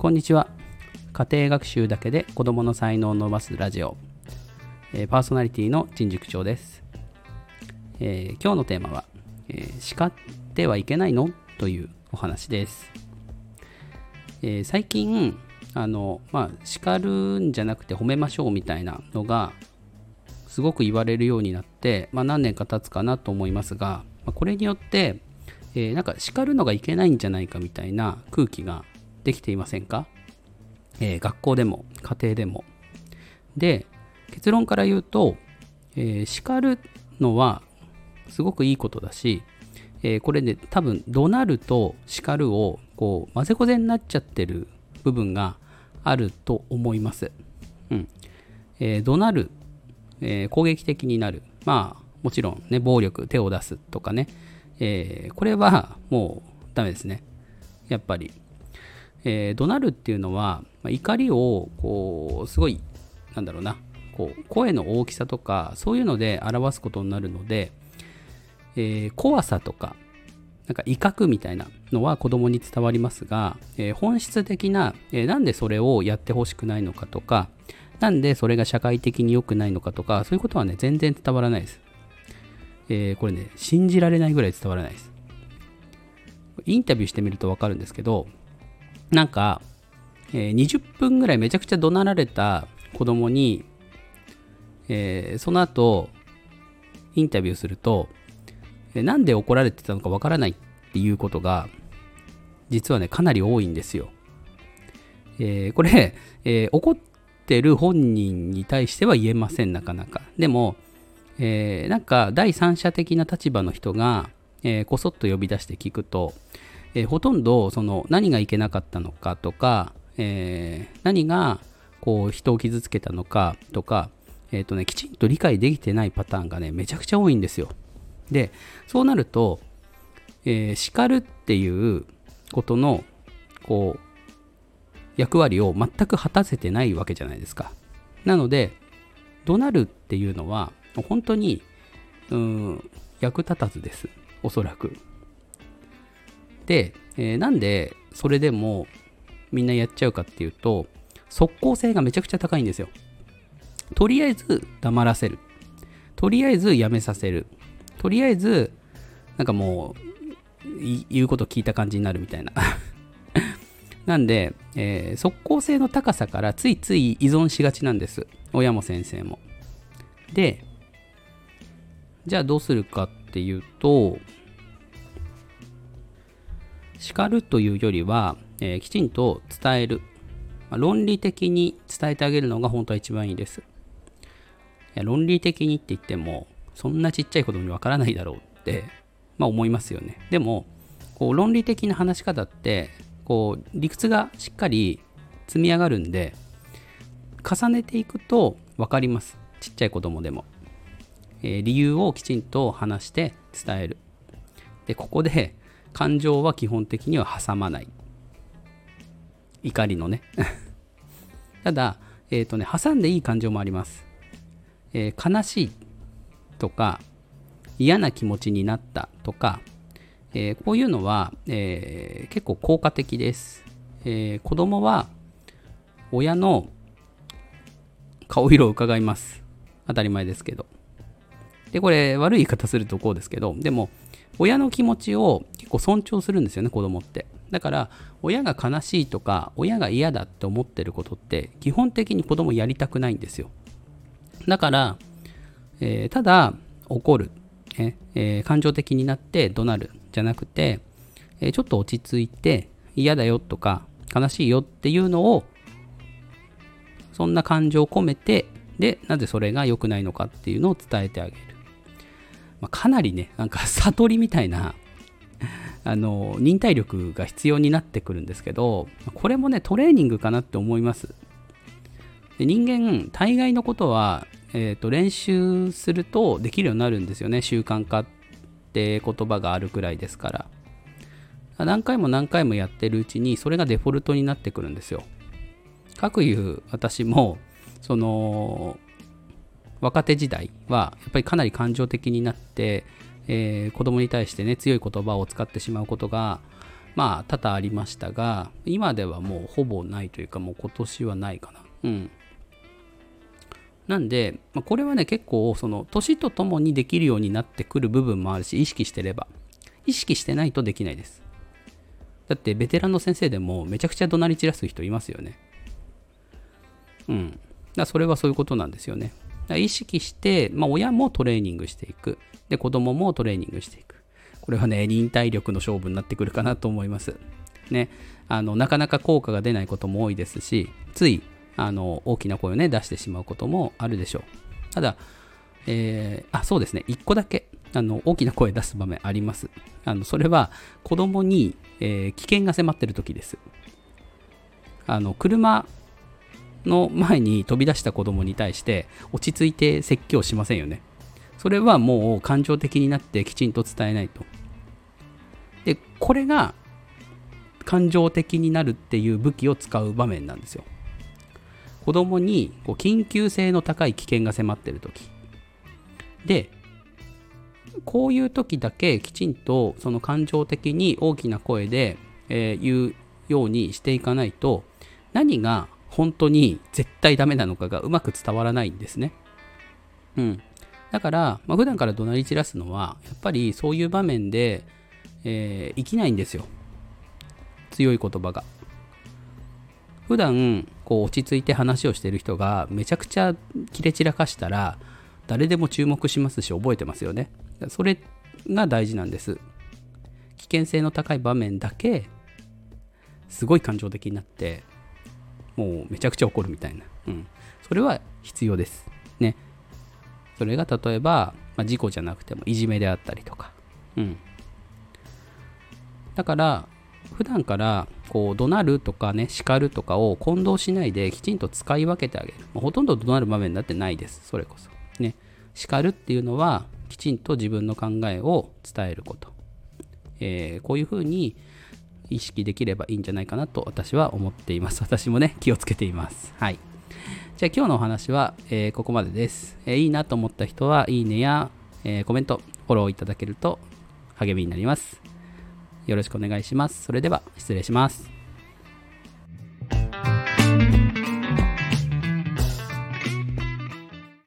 こんにちは。家庭学習だけで子供の才能を伸ばすラジオ、えーパーソナリティの陳塾長です、えー今日のテーマは、えー叱ってはいけないの？というお話です、えー最近あのまあ叱るんじゃなくて褒めましょうみたいなのがすごく言われるようになって、まあ、何年か経つかなと思いますが、まあこれによって、えーなんか叱るのがいけないんじゃないかみたいな空気ができていませんか、えー学校でも家庭でも。で結論から言うと、えー叱るのはすごくいいことだし、えーこれね多分怒鳴ると叱るをこう混ぜこぜになっちゃってる部分があると思います。うん。えー怒鳴る、えー攻撃的になる。まあもちろんね暴力手を出すとかね、えーこれはもうダメですね。やっぱり、えー怒鳴るっていうのは、まあ怒りをこうすごいなんだろうなこう声の大きさとかそういうので表すことになるので、えー怖さとかなんか威嚇みたいなのは子供に伝わりますが、えー本質的な、えーなんでそれをやってほしくないのかとかなんでそれが社会的に良くないのかとかそういうことはね全然伝わらないです、えこれね信じられないぐらい伝わらないです。インタビューしてみると分かるんですけどなんか、えー20分ぐらいめちゃくちゃ怒鳴られた子供に、えーその後インタビューすると、えなんで怒られてたのかわからないっていうことが実はねかなり多いんですよ。えーこれ、えー怒ってる本人に対しては言えませんなかなか。でも、えーなんか第三者的な立場の人が、えこそっと呼び出して聞くと、えーほとんどその何がいけなかったのかとか、えー何がこう人を傷つけたのかとか、えーとね、きちんと理解できてないパターンがねめちゃくちゃ多いんですよ。でそうなると、えー叱るっていうことのこう役割を全く果たせてないわけじゃないですか。なので怒鳴るっていうのは本当にうん役立たずですおそらく。で、えーなんでそれでもみんなやっちゃうかっていうと即効性がめちゃくちゃ高いんですよ。とりあえず黙らせる。とりあえずやめさせる。とりあえずなんかもう言うこと聞いた感じになるみたいな。なんで、えー即効性の高さからついつい依存しがちなんです。親も先生も。で、じゃあどうするかっていうと、叱るというよりは、えーきちんと伝える。まあ論理的に伝えてあげるのが本当は一番いいです。い論理的にって言っても、そんなちっちゃい子供にわからないだろうって、まあ思いますよね。でも、こう論理的な話し方って、こう理屈がしっかり積み上がるんで、重ねていくと分かります。ちっちゃい子供でも。えー理由をきちんと話して伝える。で、ここで感情は基本的には挟まない。怒りのね。ただ、えっ、とね、挟んでいい感情もあります。えー悲しいとか、嫌な気持ちになったとか、えーこういうのは、え結構効果的です。え子供は親の顔色を伺います。当たり前ですけど。で、これ悪い言い方するとこうですけど、でも、親の気持ちを結構尊重するんですよね、子供って。だから、親が悲しいとか、親が嫌だって思ってることって、基本的に子供やりたくないんですよ。だから、えーただ怒る、ええー感情的になって怒鳴るじゃなくて、えーちょっと落ち着いて嫌だよとか悲しいよっていうのをそんな感情を込めてでなぜそれが良くないのかっていうのを伝えてあげる、まあ、かなりねなんか 悟りみたいなあの忍耐力が必要になってくるんですけどこれもねトレーニングかなって思います。で人間大概のことは、えー、と練習するとできるようになるんですよね。習慣化って言葉があるくらいですから。何回も何回もやってるうちにそれがデフォルトになってくるんですよ。かくいう私もその若手時代はやっぱりかなり感情的になって、えー子供に対してね強い言葉を使ってしまうことが、まあ多々ありましたが今ではもうほぼないというかもう今年はないかな。うん。なんで、まあ、これはね結構その年とともにできるようになってくる部分もあるし意識してれば意識してないとできないです。だってベテランの先生でもめちゃくちゃ怒鳴り散らす人いますよね。うん。だそれはそういうことなんですよね。意識して、まあ、親もトレーニングしていく。で子供もトレーニングしていく。これはね忍耐力の勝負になってくるかなと思います。ね。あのなかなか効果が出ないことも多いですしついあの大きな声をね出してしまうこともあるでしょう。ただえー、あそうですね。1個だけあの大きな声出す場面あります。あのそれは子供に、えー、危険が迫ってる時です。あの車の前に飛び出した子供に対して落ち着いて説教しませんよね。それはもう感情的になってきちんと伝えないと。でこれが感情的になるっていう武器を使う場面なんですよ。子供にこう緊急性の高い危険が迫ってる時。でこういう時だけきちんとその感情的に大きな声で、えー、言うようにしていかないと何が本当に絶対ダメなのかがうまく伝わらないんですね。うん。だから、まあ、普段から怒鳴り散らすのはやっぱりそういう場面で、えー、生きないんですよ。強い言葉が。普段こう落ち着いて話をしてる人がめちゃくちゃキレ散らかしたら誰でも注目しますし覚えてますよね。それが大事なんです。危険性の高い場面だけすごい感情的になってもうめちゃくちゃ怒るみたいな。うん。それは必要です。ね。それが例えば、まあ、事故じゃなくてもいじめであったりとか。うん。だから、普段からこう怒鳴るとかね叱るとかを混同しないできちんと使い分けてあげる、まあ、ほとんど怒鳴る場面だってないですそれこそね叱るっていうのはきちんと自分の考えを伝えること、えー、こういうふうに意識できればいいんじゃないかなと私は思っています。私もね気をつけています。はい。じゃあ今日のお話は、えー、ここまでです、えー、いいなと思った人はいいねや、えコメントフォローいただけると励みになります。よろしくお願いします。それでは失礼します。